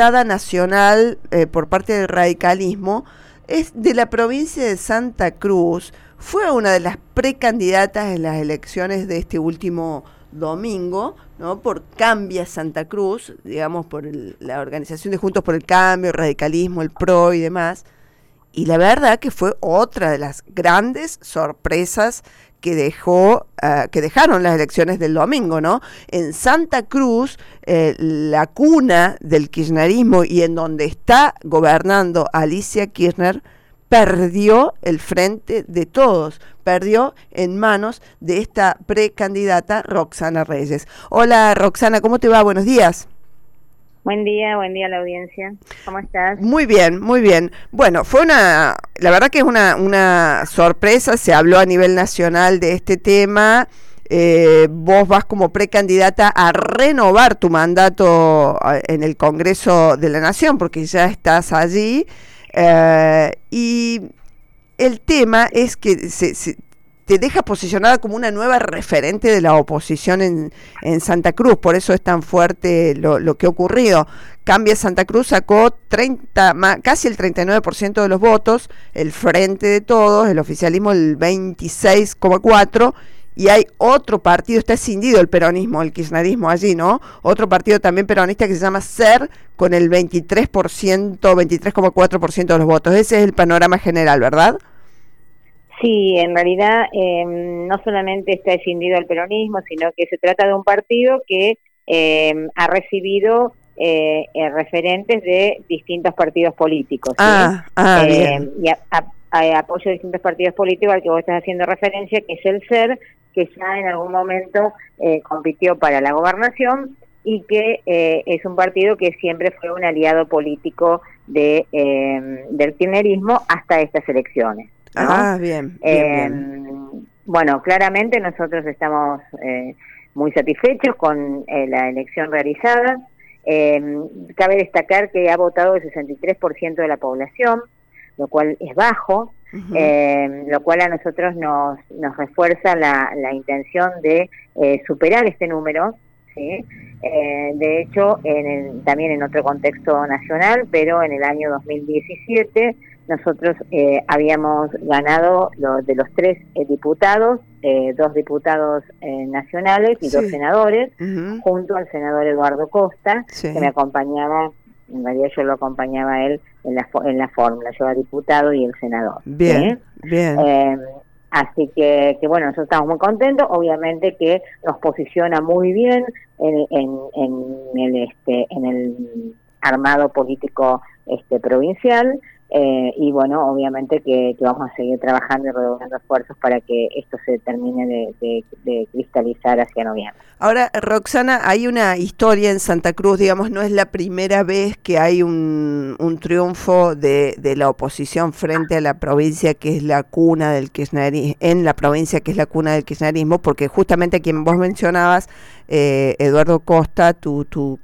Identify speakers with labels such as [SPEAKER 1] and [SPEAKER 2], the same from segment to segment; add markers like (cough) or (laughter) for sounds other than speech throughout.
[SPEAKER 1] nacional eh, por parte del radicalismo, es de la provincia de Santa Cruz, fue una de las precandidatas en las elecciones de este último domingo, ¿no? Por Cambia Santa Cruz, digamos, por la organización de Juntos por el Cambio, el radicalismo, el PRO y demás. Y la verdad que fue otra de las grandes sorpresas que dejó, ah, que dejaron las elecciones del domingo, ¿no? En Santa Cruz, eh, la cuna del kirchnerismo y en donde está gobernando Alicia Kirchner, perdió el frente de todos, perdió en manos de esta precandidata Roxana Reyes. Hola Roxana, ¿cómo te va? Buenos días.
[SPEAKER 2] Buen día, buen día a la audiencia. ¿Cómo estás?
[SPEAKER 1] Muy bien, muy bien. Bueno, fue una, la verdad que es una, una sorpresa, se habló a nivel nacional de este tema. Eh, vos vas como precandidata a renovar tu mandato eh, en el Congreso de la Nación, porque ya estás allí. Eh, y el tema es que se, te deja posicionada como una nueva referente de la oposición en, en Santa Cruz, por eso es tan fuerte lo, lo, que ha ocurrido. Cambia Santa Cruz sacó 30, casi el 39% de los votos, el frente de todos, el oficialismo el 26,4% y hay otro partido, está escindido el peronismo, el kirchnerismo allí, ¿no? Otro partido también peronista que se llama SER con el 23%, 23,4% de los votos. Ese es el panorama general, ¿verdad?
[SPEAKER 2] Sí, en realidad em, no solamente está escindido el peronismo, sino que se trata de un partido que em, ha recibido eh, eh, referentes de distintos partidos políticos.
[SPEAKER 1] Ah, ah, em,
[SPEAKER 2] y apoyo de distintos partidos políticos al que vos estás haciendo referencia, que es el SER, que ya en algún momento eh, compitió para la gobernación y que eh, es un partido que siempre fue un aliado político de eh, del kirchnerismo hasta estas elecciones.
[SPEAKER 1] Ah, bien,
[SPEAKER 2] Bueno, claramente nosotros estamos muy satisfechos con la elección realizada. cabe destacar que ha votado el 63% de la población, lo cual es bajo, eh, lo cual a nosotros nos, nos refuerza la, la intención de eh, superar este número. ¿sí? Eh, de hecho, en también en otro contexto nacional, pero en el año 2017 nosotros eh, habíamos ganado lo, de los tres diputados, dos diputados nacionales y dos senadores, junto al senador Eduardo Costa, que me acompañaba en realidad yo lo acompañaba a él en la, en la fórmula, yo era diputado y el senador.
[SPEAKER 1] Bien, bien.
[SPEAKER 2] Eh, así que, que, bueno, nosotros estamos muy contentos, obviamente que nos posiciona muy bien en, en, en el, este, en el armado político este, provincial, eh, y bueno, obviamente que, vamos a seguir trabajando y redoblando esfuerzos para que esto se termine de, cristalizar hacia noviembre.
[SPEAKER 1] Ahora, Roxana, hay una historia en Santa Cruz, digamos, no es la primera vez que hay un, triunfo de, la oposición frente a la provincia que es la cuna del kirchnerismo, en la provincia que es la cuna del kirchnerismo, porque justamente quien vos mencionabas, eh, Eduardo Costa, tu, tu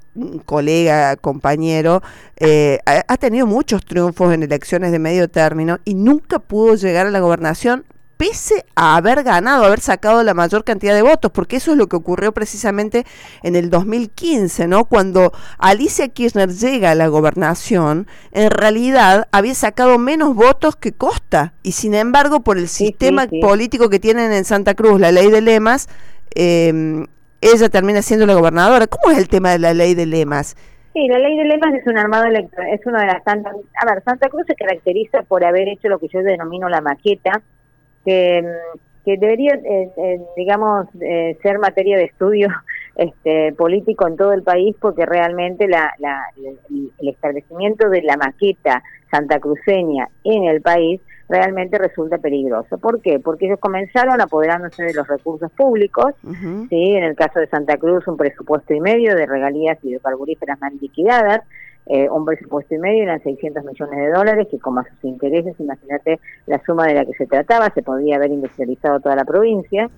[SPEAKER 1] colega, compañero, eh, ha, tenido muchos triunfos en elecciones de medio término y nunca pudo llegar a la gobernación pese a haber ganado, haber sacado la mayor cantidad de votos, porque eso es lo que ocurrió precisamente en el 2015, ¿no? Cuando Alicia Kirchner llega a la gobernación, en realidad había sacado menos votos que Costa, y sin embargo, por el sistema político que tienen en Santa Cruz, la ley de lemas, eh, ella termina siendo la gobernadora. ¿Cómo es el tema de la ley de lemas?
[SPEAKER 2] Sí, la ley de lemas es un armado electoral, es una de las tantas... A ver, Santa Cruz se caracteriza por haber hecho lo que yo denomino la maqueta, que, que debería, eh, eh, digamos, eh, ser materia de estudio (laughs) este, político en todo el país, porque realmente la, la, el establecimiento de la maqueta santacruceña en el país realmente resulta peligroso. ¿Por qué? Porque ellos comenzaron apoderándose de los recursos públicos, ¿sí? en el caso de Santa Cruz un presupuesto y medio de regalías hidrocarburíferas mal liquidadas, eh, un presupuesto y medio eran 600 millones de dólares, que como a sus intereses, imagínate la suma de la que se trataba, se podría haber industrializado toda la provincia.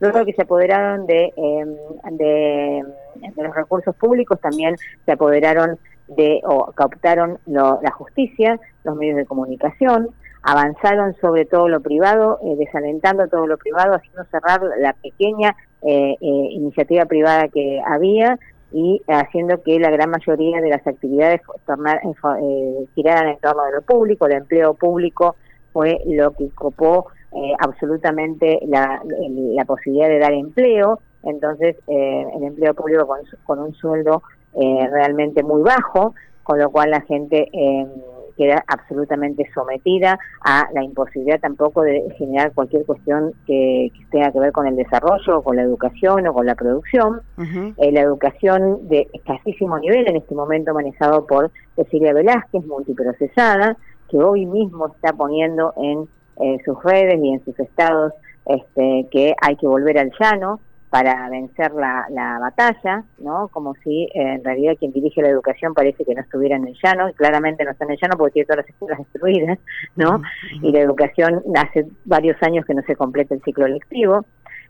[SPEAKER 2] Luego que se apoderaron de, em, de, los recursos públicos, también se apoderaron de o captaron la justicia, los medios de comunicación, avanzaron sobre todo lo privado, eh, desalentando todo lo privado, haciendo cerrar la pequeña eh, eh, iniciativa privada que había y haciendo que la gran mayoría de las actividades tornar, eh, giraran en torno de lo público, el empleo público fue lo que copó eh, absolutamente la, posibilidad de dar empleo, entonces eh, el empleo público con, con un sueldo eh, realmente muy bajo, con lo cual la gente eh, queda absolutamente sometida a la imposibilidad tampoco de generar cualquier cuestión que, tenga que ver con el desarrollo, con la educación o con la producción. Eh, la educación de escasísimo nivel, en este momento manejado por Cecilia Velázquez, multiprocesada, que hoy mismo está poniendo en sus redes y en sus estados este, que hay que volver al llano, para vencer la, la batalla, ¿no? Como si eh, en realidad quien dirige la educación parece que no estuviera en el llano, y claramente no está en el llano porque tiene todas las escuelas destruidas, ¿no? Y la educación hace varios años que no se completa el ciclo lectivo.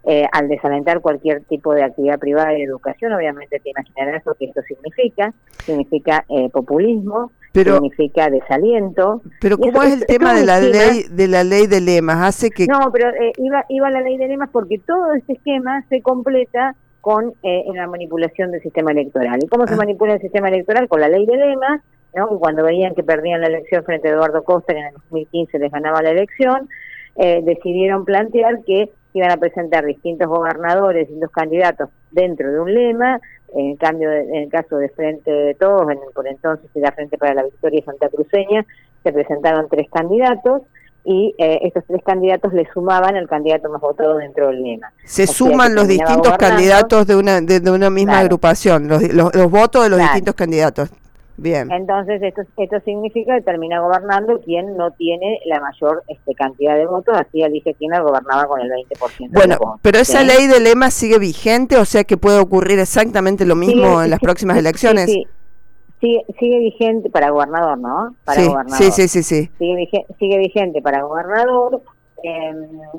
[SPEAKER 2] Eh, al desalentar cualquier tipo de actividad privada de educación, obviamente te imaginarás lo que esto significa, significa eh, populismo, significa desaliento.
[SPEAKER 1] Pero ¿cómo es el tema de la ley de la ley de lemas? Hace que
[SPEAKER 2] No, pero eh, iba iba la ley de lemas porque todo este esquema se completa con eh, la manipulación del sistema electoral. ¿Y cómo se ah. manipula el sistema electoral? Con la ley de lemas, ¿no? cuando veían que perdían la elección frente a Eduardo Costa, que en el 2015 les ganaba la elección, eh, decidieron plantear que iban a presentar distintos gobernadores, distintos candidatos dentro de un lema, en cambio, en el caso de Frente de Todos, en, por entonces era Frente para la Victoria Santa Cruceña, se presentaron tres candidatos y eh, estos tres candidatos le sumaban al candidato más votado dentro del lema.
[SPEAKER 1] Se suman los distintos candidatos de una, de, una misma agrupación, los, los, votos de los distintos candidatos. Bien.
[SPEAKER 2] Entonces, esto, esto significa que termina gobernando quien no tiene la mayor este, cantidad de votos, así elige quien gobernaba con el 20%.
[SPEAKER 1] Bueno, pero esa ley de lema sigue vigente, o sea que puede ocurrir exactamente lo mismo en las próximas elecciones.
[SPEAKER 2] Sí, Sigue, sigue, vigente para gobernador, ¿no? Para
[SPEAKER 1] sí, gobernador. Sí, sí, sí,
[SPEAKER 2] Sigue, sigue vigente para gobernador eh,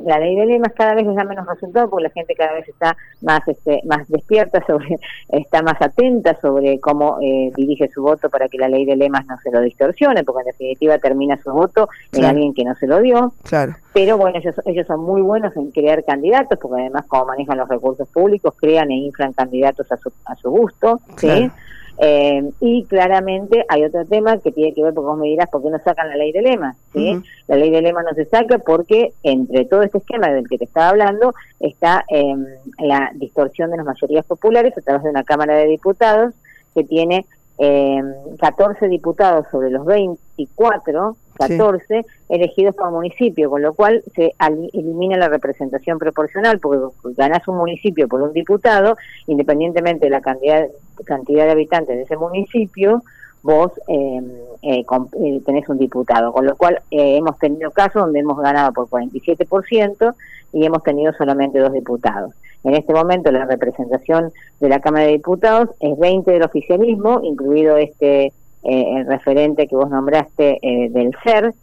[SPEAKER 2] la ley de lemas cada vez les da menos resultados porque la gente cada vez está más este, más despierta sobre (laughs) está más atenta sobre cómo eh, dirige su voto para que la ley de lemas no se lo distorsione porque en definitiva termina su voto en alguien que no se lo dio.
[SPEAKER 1] Claro.
[SPEAKER 2] Pero bueno ellos ellos son muy buenos en crear candidatos porque además como manejan los recursos públicos crean e inflan candidatos a su a su gusto sí eh, y claramente hay otro tema que tiene que ver, porque vos me dirás, ¿por qué no sacan la ley de lema? ¿sí? La ley de lema no se saca porque entre todo este esquema del que te estaba hablando está eh, la distorsión de las mayorías populares a través de una Cámara de Diputados que tiene eh, 14 diputados sobre los 24, 14 elegidos por municipio, con lo cual se elimina la representación proporcional, porque ganas un municipio por un diputado, independientemente de la cantidad, cantidad de habitantes de ese municipio, vos eh, eh, eh, tenés un diputado, con lo cual hemos tenido casos donde hemos ganado por 47% y hemos tenido solamente dos diputados. En este momento la representación de la Cámara de Diputados es 20 del oficialismo, incluido este el referente que vos nombraste del CER,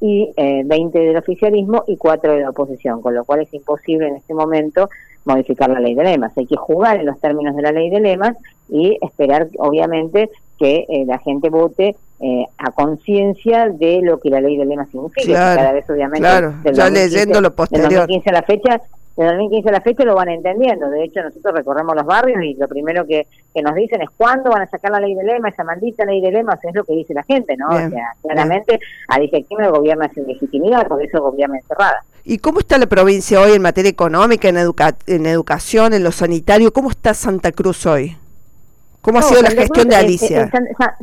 [SPEAKER 2] y 20 del oficialismo y 4 de la oposición, con lo cual es imposible en este momento modificar la ley de lemas. Hay que jugar en los términos de la ley de lemas y esperar, obviamente, que eh, la gente vote eh, a conciencia de lo que la ley de lema significa.
[SPEAKER 1] cada vez, obviamente, claro. ya leyendo lo posterior. Del
[SPEAKER 2] 2015 a la fecha, de 2015 a la fecha lo van entendiendo. De hecho, nosotros recorremos los barrios y lo primero que, que nos dicen es cuándo van a sacar la ley de lema, esa maldita ley de lema, es lo que dice la gente, ¿no? o sea, claramente a el gobierna sin legitimidad, por eso gobierna encerrada.
[SPEAKER 1] ¿Y cómo está la provincia hoy en materia económica, en, en educación, en lo sanitario? ¿Cómo está Santa Cruz hoy? ¿Cómo ha sido la gestión de Alicia?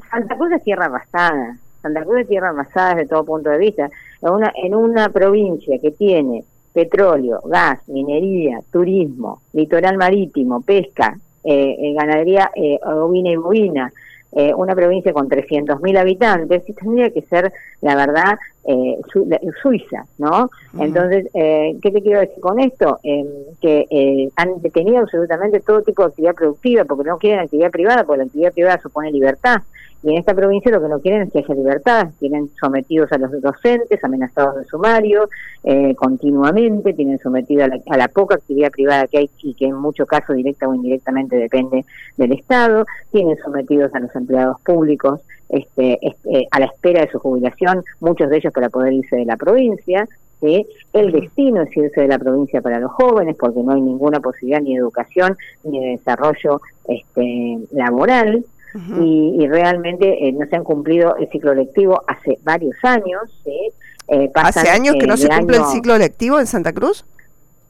[SPEAKER 2] Santa Cruz es tierra arrasada. Santa Cruz es tierra arrasada desde todo punto de vista. En una, en una provincia que tiene petróleo, gas, minería, turismo, litoral marítimo, pesca, eh, eh ganadería eh, ovina y bovina, eh, una provincia con 300.000 habitantes, y tendría que ser, la verdad, eh, Suiza, ¿no? Entonces, eh, ¿qué te quiero decir con esto? Que eh, han detenido absolutamente todo tipo de actividad productiva, porque no quieren actividad privada, porque la actividad privada supone libertad. Y en esta provincia lo que no quieren es que haya libertad, tienen sometidos a los docentes, amenazados de sumario, eh, continuamente, tienen sometido a la, poca actividad privada que hay y que en muchos casos directa o indirectamente depende del Estado, tienen sometidos a los empleados públicos este, este, a la espera de su jubilación, muchos de ellos para poder irse de la provincia, ¿sí? El destino es irse de la provincia para los jóvenes porque no hay ninguna posibilidad ni de educación ni de desarrollo este, laboral. Y, realmente eh, no se han cumplido el ciclo lectivo hace varios años. ¿sí?
[SPEAKER 1] Eh, ¿Hace años que no se cumple el ciclo lectivo en Santa Cruz?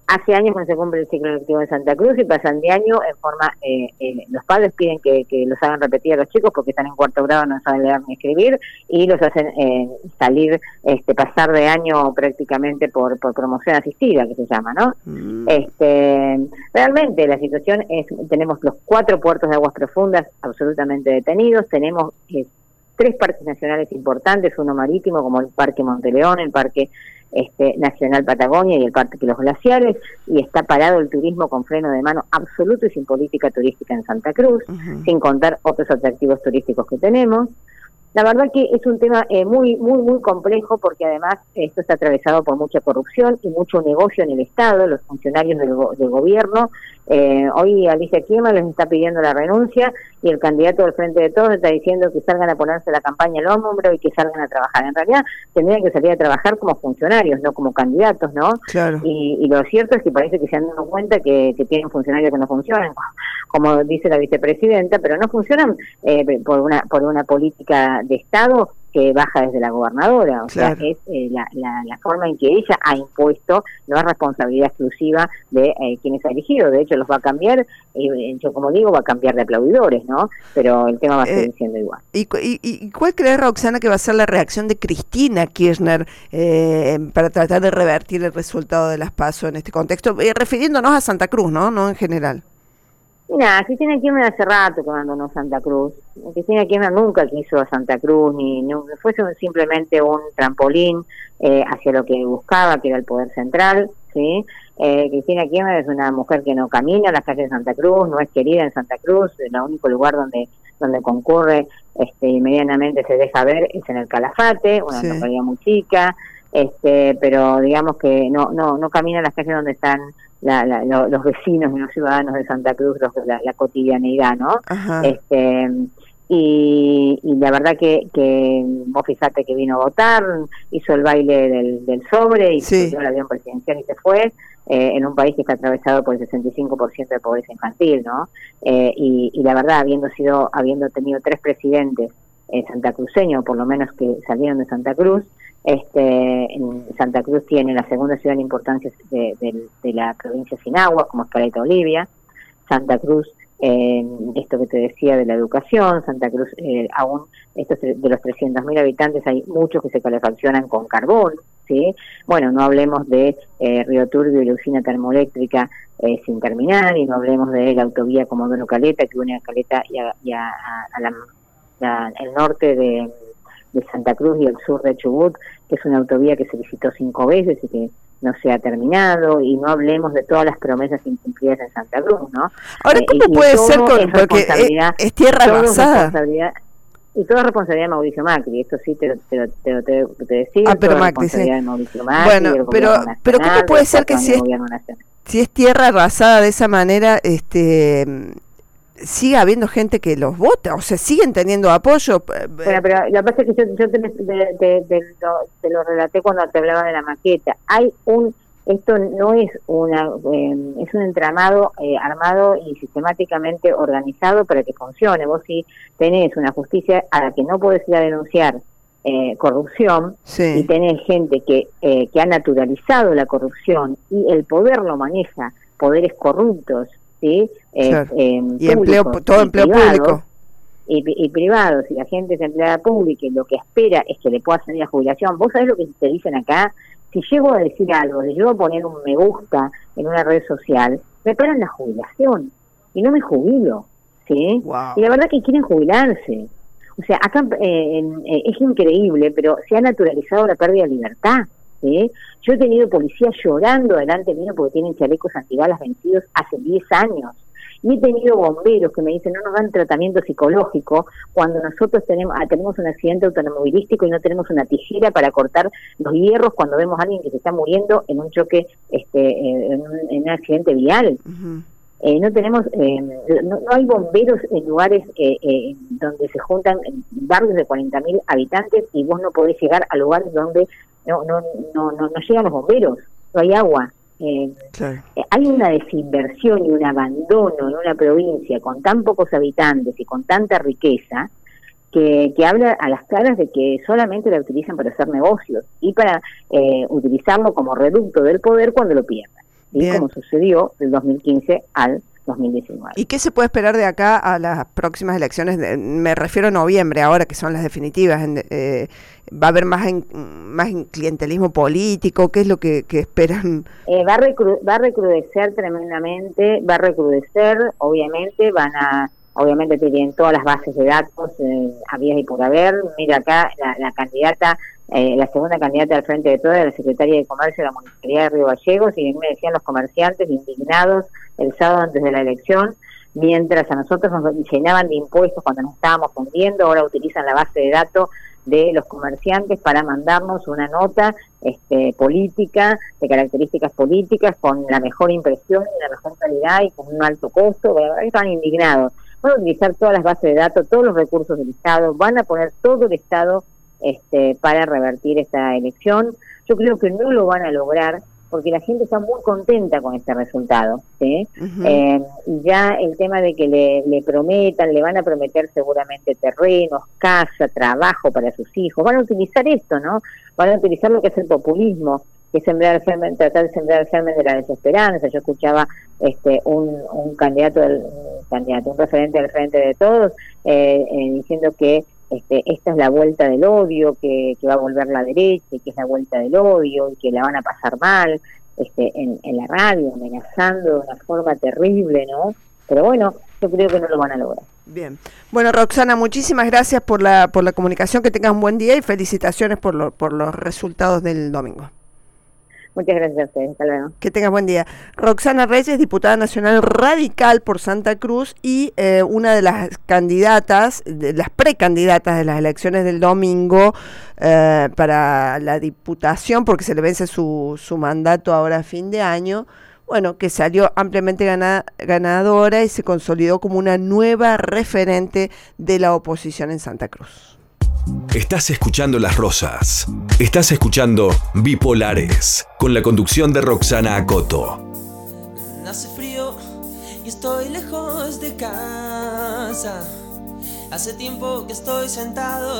[SPEAKER 2] Hace años que no se cumple el ciclo lectivo en Santa Cruz y pasan de año en forma, eh, eh, los padres piden que, los hagan repetir a los chicos porque están en cuarto grado, no saben leer ni escribir y los hacen eh, salir, este, pasar de año prácticamente por, por promoción asistida, que se llama, ¿no? Mm. Este, realmente la situación es, tenemos los cuatro puertos de aguas profundas absolutamente detenidos, tenemos tres parques nacionales importantes, uno marítimo como el Parque Monteleón, el Parque este, Nacional Patagonia y el Parque de los Glaciares, y está parado el turismo con freno de mano absoluto y sin política turística en Santa Cruz, sin contar otros atractivos turísticos que tenemos. La verdad que es un tema eh, muy, muy, muy complejo porque además esto está atravesado por mucha corrupción y mucho negocio en el Estado, los funcionarios del, gobierno. Eh, hoy Alicia Kiema les está pidiendo la renuncia y el candidato del Frente de Todos está diciendo que salgan a ponerse la campaña al hombro y que salgan a trabajar. En realidad tendrían que salir a trabajar como funcionarios, no como candidatos, ¿no?
[SPEAKER 1] Claro.
[SPEAKER 2] Y, lo cierto es que parece que se han dado cuenta que, tienen funcionarios que no funcionan, como dice la vicepresidenta, pero no funcionan eh, por una por una política de Estado que baja desde la gobernadora, o sea, es eh, la, la, forma en que ella ha impuesto, no es responsabilidad exclusiva de eh, quienes ha elegido, de hecho los va a cambiar, y yo como digo, va a cambiar de aplaudidores, ¿no? Pero el tema va a seguir eh, siendo igual.
[SPEAKER 1] ¿Y, y, cuál cree Roxana que va a ser la reacción de Cristina Kirchner para tratar de revertir el resultado de las PASO en este contexto, refiriéndonos a Santa Cruz, ¿no? No en general.
[SPEAKER 2] Mira, Cristina Kirchner hace rato que abandonó Santa Cruz. Cristina Kirchner nunca quiso a Santa Cruz, ni, fue simplemente un trampolín eh, hacia lo que buscaba, que era el poder central. ¿sí? Eh, Cristina Kirchner es una mujer que no camina a las calles de Santa Cruz, no es querida en Santa Cruz, el único lugar donde donde concurre este, y medianamente se deja ver es en el Calafate, una localidad muy chica, este, pero digamos que no, no, no camina las calles donde están los vecinos y los ciudadanos de Santa Cruz, la, cotidianeidad, ¿no? Este, y, la verdad que, que vos fijate que vino a votar, hizo el baile del, sobre y subió el avión presidencial y se fue. Eh, en un país que está atravesado por el 65% de pobreza infantil, ¿no? Eh, y, y, la verdad, habiendo sido, habiendo tenido tres presidentes eh, santacruceños, por lo menos que salieron de Santa Cruz, este, en Santa Cruz tiene la segunda ciudad en importancia de, la provincia sin agua, como es Caleta Olivia. Santa Cruz, eh, esto que te decía de la educación, Santa Cruz, eh, aún estos de los 300.000 habitantes hay muchos que se calefaccionan con carbón, ¿sí? Bueno, no hablemos de eh, Río Turbio y la usina termoeléctrica eh, sin terminar, y no hablemos de la autovía Comodoro Caleta, que une a Caleta y a, el norte de de Santa Cruz y el sur de Chubut, que es una autovía que se visitó cinco veces y que no se ha terminado, y no hablemos de todas las promesas incumplidas en Santa Cruz, ¿no?
[SPEAKER 1] Ahora, eh, ¿cómo puede ser con, porque es, tierra arrasada?
[SPEAKER 2] Y toda responsabilidad de Mauricio Macri, esto sí te, te, te, te, te decía.
[SPEAKER 1] Ah, pero Macri, sí. bueno, pero, pero ¿cómo puede ser que si es, si es tierra arrasada de esa manera, este sigue habiendo gente que los vota, o sea, siguen teniendo apoyo.
[SPEAKER 2] Bueno, pero lo que pasa es que yo, yo te, te, lo, relaté cuando te hablaba de la maqueta. Hay un, esto no es una, em, es un entramado eh, armado y sistemáticamente organizado para que funcione. Vos si tenés una justicia a la que no podés ir a denunciar eh, corrupción y tenés gente que, eh, que ha naturalizado la corrupción y el poder lo maneja, poderes corruptos ¿sí?
[SPEAKER 1] Eh, y empleo, todo empleo público.
[SPEAKER 2] Y, y, privados, y la gente es empleada pública y lo que espera es que le pueda salir la jubilación. ¿Vos sabés lo que te dicen acá? Si llego a decir algo, si llego a poner un me gusta en una red social, me paran la jubilación y no me jubilo. ¿sí? Y la verdad que quieren jubilarse. O sea, acá eh, eh, es increíble, pero se ha naturalizado la pérdida de libertad. Yo he tenido policías llorando delante mío porque tienen chalecos antibalas vencidos hace 10 años. Y he tenido bomberos que me dicen, no nos dan tratamiento psicológico cuando nosotros tenemos, ah, tenemos un accidente automovilístico y no tenemos una tijera para cortar los hierros cuando vemos a alguien que se está muriendo en un choque, este, en, un, accidente vial. Eh, no tenemos, eh, no, hay bomberos en lugares eh, donde se juntan barrios de 40.000 habitantes y vos no podés llegar a lugares donde no, no, no, no, llegan los bomberos, no hay agua. hay una desinversión y un abandono en una provincia con tan pocos habitantes y con tanta riqueza que, que, habla a las caras de que solamente la utilizan para hacer negocios y para utilizarlo como reducto del poder cuando lo pierden como sucedió del 2015 al 2019.
[SPEAKER 1] ¿Y qué se puede esperar de acá a las próximas elecciones? me refiero a noviembre, ahora que son las definitivas. Eh, ¿Va a haber más, más clientelismo político? ¿Qué es lo que, esperan?
[SPEAKER 2] Eh, va, a va a recrudecer tremendamente, va a recrudecer, obviamente, van a obviamente tienen todas las bases de datos eh, había y por haber. Mira acá la candidata eh, la segunda candidata al frente de todas, la secretaria de Comercio de la Municipalidad de Río Gallegos, y me decían los comerciantes indignados el sábado antes de la elección, mientras a nosotros nos llenaban de impuestos cuando nos estábamos fundiendo, ahora utilizan la base de datos de los comerciantes para mandarnos una nota este, política, de características políticas, con la mejor impresión y la mejor calidad y con un alto costo, están indignados. Van a utilizar todas las bases de datos, todos los recursos del Estado, van a poner todo el Estado este, para revertir esta elección. Yo creo que no lo van a lograr porque la gente está muy contenta con este resultado. ¿sí? Eh, y ya el tema de que le, prometan, le van a prometer seguramente terrenos, casa, trabajo para sus hijos, van a utilizar esto, ¿no? Van a utilizar lo que es el populismo, que es sembrar tratar de sembrar el germen de la desesperanza. Yo escuchaba este un, un candidato, del, un candidato, un referente del frente de todos, eh, eh, diciendo que este, esta es la vuelta del odio, que, va a volver la derecha, que es la vuelta del odio, y que la van a pasar mal este, en, la radio, amenazando de una forma terrible, ¿no? Pero bueno, yo creo que no lo van a lograr.
[SPEAKER 1] Bien. Bueno, Roxana, muchísimas gracias por la, por la comunicación, que tengas un buen día y felicitaciones por, por los resultados del domingo.
[SPEAKER 2] Muchas gracias a ustedes. Hasta luego.
[SPEAKER 1] Que tengas buen día. Roxana Reyes, diputada nacional radical por Santa Cruz y eh, una de las candidatas, de las precandidatas de las elecciones del domingo eh, para la diputación, porque se le vence su, su mandato ahora a fin de año. Bueno, que salió ampliamente ganadora y se consolidó como una nueva referente de la oposición en Santa Cruz.
[SPEAKER 3] Estás escuchando Las Rosas. Estás escuchando Bipolares, con la conducción de Roxana Acoto.
[SPEAKER 4] Hace frío y estoy lejos de casa. Hace tiempo que estoy sentado